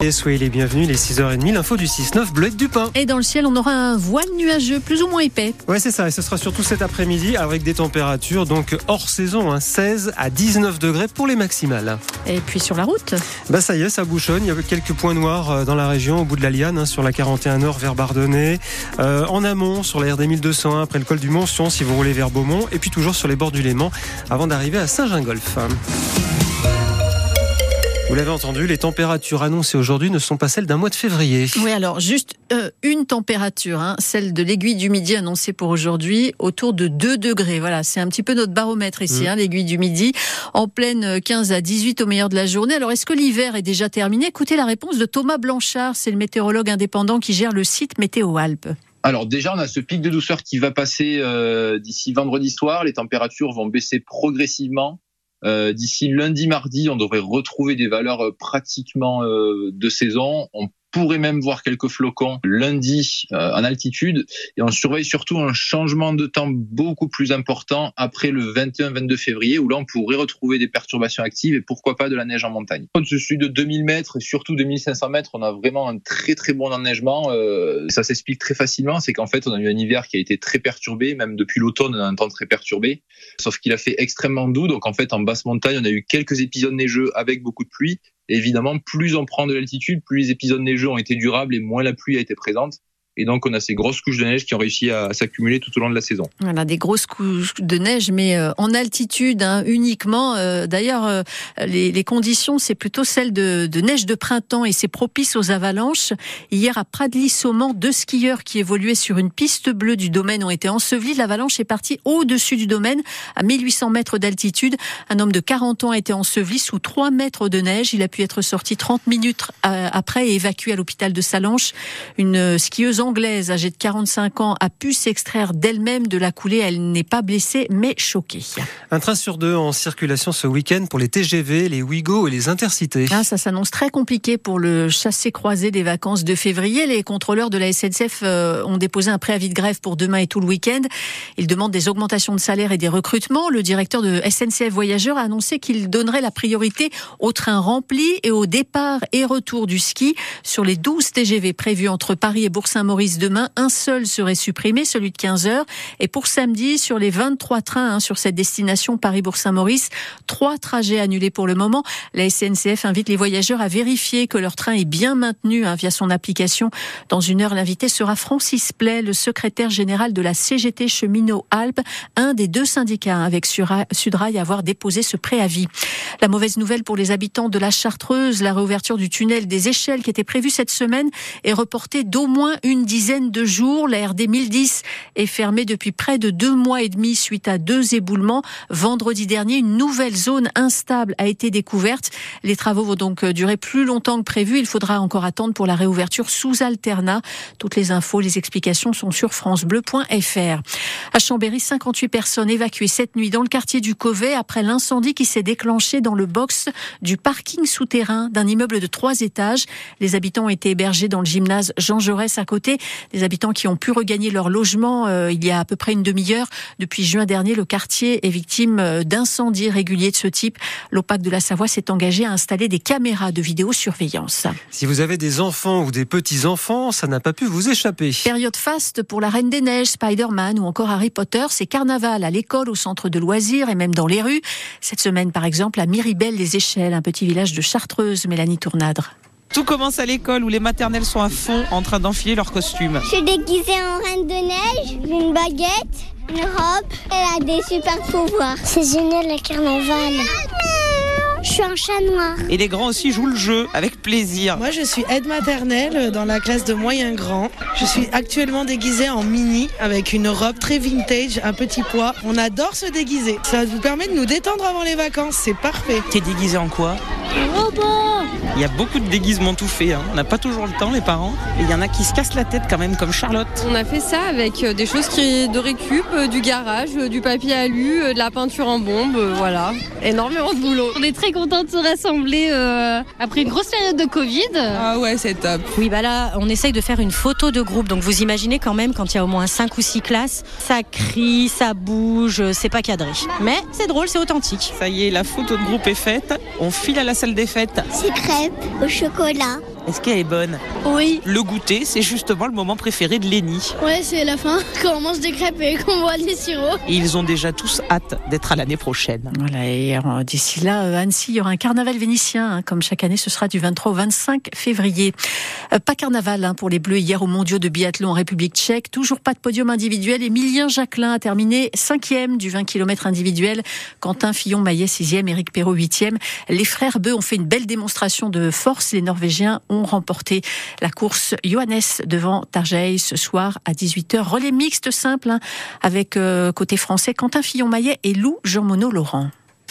Et soyez les bienvenus, les 6h30, l'info du 6-9, Bleuette du Pain. Et dans le ciel, on aura un voile nuageux, plus ou moins épais. Ouais, c'est ça, et ce sera surtout cet après-midi avec des températures donc hors saison, hein, 16 à 19 degrés pour les maximales. Et puis sur la route Bah ça y est, ça bouchonne, il y a quelques points noirs euh, dans la région, au bout de la Liane, hein, sur la 41 Nord vers Bardonnay, euh, en amont sur la RD 1201 après le col du Montion si vous roulez vers Beaumont, et puis toujours sur les bords du Léman avant d'arriver à Saint-Gingolf. Vous l'avez entendu, les températures annoncées aujourd'hui ne sont pas celles d'un mois de février. Oui, alors juste euh, une température, hein, celle de l'aiguille du midi annoncée pour aujourd'hui, autour de 2 degrés. Voilà, c'est un petit peu notre baromètre ici, mmh. hein, l'aiguille du midi, en pleine 15 à 18 au meilleur de la journée. Alors est-ce que l'hiver est déjà terminé? Écoutez la réponse de Thomas Blanchard, c'est le météorologue indépendant qui gère le site Météo Alpes. Alors déjà, on a ce pic de douceur qui va passer euh, d'ici vendredi soir. Les températures vont baisser progressivement. Euh, d'ici lundi, mardi, on devrait retrouver des valeurs euh, pratiquement euh, de saison. On pourrait même voir quelques flocons lundi en altitude et on surveille surtout un changement de temps beaucoup plus important après le 21-22 février où là on pourrait retrouver des perturbations actives et pourquoi pas de la neige en montagne. Au-dessus de 2000 mètres et surtout 2500 mètres, on a vraiment un très très bon enneigement. ça s'explique très facilement, c'est qu'en fait on a eu un hiver qui a été très perturbé, même depuis l'automne on a un temps très perturbé, sauf qu'il a fait extrêmement doux, donc en fait en basse montagne, on a eu quelques épisodes neigeux avec beaucoup de pluie. Évidemment, plus on prend de l'altitude, plus les épisodes neigeux ont été durables et moins la pluie a été présente. Et donc, on a ces grosses couches de neige qui ont réussi à s'accumuler tout au long de la saison. Voilà, des grosses couches de neige, mais euh, en altitude hein, uniquement. Euh, d'ailleurs, euh, les, conditions, c'est plutôt celles de, neige de printemps et c'est propice aux avalanches. Hier, à Pradly-Saumont, deux skieurs qui évoluaient sur une piste bleue du domaine ont été ensevelis. L'avalanche est partie au-dessus du domaine, à 1800 mètres d'altitude. Un homme de 40 ans a été enseveli sous 3 mètres de neige. Il a pu être sorti 30 minutes après et évacué à l'hôpital de Salanches. Une skieuse anglaise âgée de 45 ans a pu s'extraire d'elle-même de la coulée. Elle n'est pas blessée mais choquée. Un train sur deux en circulation ce week-end pour les TGV, les Ouigo et les Intercités. Ah, ça s'annonce très compliqué pour le chassé-croisé des vacances de février. Les contrôleurs de la SNCF euh, ont déposé un préavis de grève pour demain et tout le week-end. Ils demandent des augmentations de salaire et des recrutements. Le directeur de SNCF Voyageurs a annoncé qu'il donnerait la priorité aux trains remplis et au départ et retour du ski sur les 12 TGV prévus entre Paris et Bourg-Saint-Maurice demain, un seul serait supprimé, celui de 15 heures. Et pour samedi, sur les 23 trains hein, sur cette destination Paris-Bourg-Saint-Maurice, trois trajets annulés pour le moment. La SNCF invite les voyageurs à vérifier que leur train est bien maintenu hein, via son application. Dans une heure, l'invité sera Francis Play, le secrétaire général de la CGT Cheminot Alpes, un des deux syndicats hein, avec Sudrail à avoir déposé ce préavis. La mauvaise nouvelle pour les habitants de la Chartreuse, la réouverture du tunnel des échelles qui était prévue cette semaine est reportée d'au moins une dizaine de jours. La RD 1010 est fermée depuis près de deux mois et demi suite à deux éboulements. Vendredi dernier, une nouvelle zone instable a été découverte. Les travaux vont donc durer plus longtemps que prévu. Il faudra encore attendre pour la réouverture sous alternat. Toutes les infos, les explications sont sur francebleu.fr. À Chambéry, 58 personnes évacuées cette nuit dans le quartier du Covet après l'incendie qui s'est déclenché dans le box du parking souterrain d'un immeuble de trois étages. Les habitants ont été hébergés dans le gymnase Jean Jaurès à côté des habitants qui ont pu regagner leur logement euh, il y a à peu près une demi-heure. Depuis juin dernier, le quartier est victime euh, d'incendies réguliers de ce type. L'OPAC de la Savoie s'est engagé à installer des caméras de vidéosurveillance. Si vous avez des enfants ou des petits-enfants, ça n'a pas pu vous échapper. Période faste pour la Reine des Neiges, Spider-Man ou encore Harry Potter. C'est carnaval à l'école, au centre de loisirs et même dans les rues. Cette semaine, par exemple, à Miribel-les-Échelles, un petit village de Chartreuse, Mélanie Tournadre. Tout commence à l'école où les maternelles sont à fond en train d'enfiler leurs costumes. Je suis déguisée en reine de neige, une baguette, une robe. Elle a des super pouvoirs. C'est génial le carnaval. Je suis un chat noir. Et les grands aussi jouent le jeu avec plaisir. Moi, je suis aide maternelle dans la classe de moyen grand. Je suis actuellement déguisée en mini avec une robe très vintage, un petit poids. On adore se déguiser. Ça vous permet de nous détendre avant les vacances. C'est parfait. T'es déguisée en quoi? Un robot. Il y a beaucoup de déguisements tout faits. Hein. On n'a pas toujours le temps, les parents. Et il y en a qui se cassent la tête quand même, comme Charlotte. On a fait ça avec euh, des choses qui de récup, euh, du garage, euh, du papier alu, de la peinture en bombe, voilà. Énormément de boulot. On est très contents de se rassembler après une grosse période de Covid. Ah ouais, c'est top. Oui, bah là, on essaye de faire une photo de groupe. Donc vous imaginez quand même, quand il y a au moins 5 ou 6 classes, ça crie, ça bouge, c'est pas cadré. Mais c'est drôle, c'est authentique. Ça y est, la photo de groupe est faite. On file à la salle des fêtes. C'est crêpes au chocolat. Est-ce qu'elle est bonne Oui. Le goûter, c'est justement le moment préféré de Lénie. Ouais, c'est la fin, quand on mange des crêpes et qu'on boit des sirops. Et ils ont déjà tous hâte d'être à l'année prochaine. Voilà, et euh, d'ici là, euh, Annecy, il y aura un carnaval vénitien, hein, comme chaque année, ce sera du 23 au 25 février. Euh, pas carnaval hein, pour les Bleus hier aux mondiaux de biathlon en République tchèque, toujours pas de podium individuel. Emilien Jacquelin a terminé cinquième du 20 km individuel, Quentin Fillon-Maillet sixième, Éric Perrault huitième. Les frères Beu ont fait une belle démonstration de force. Les Norvégiens ont remporté la course Johannes devant Tarjei ce soir à 18h. Relais mixte simple hein, avec euh, côté français Quentin Fillon-Maillet et Lou Jean-Monod Laurent.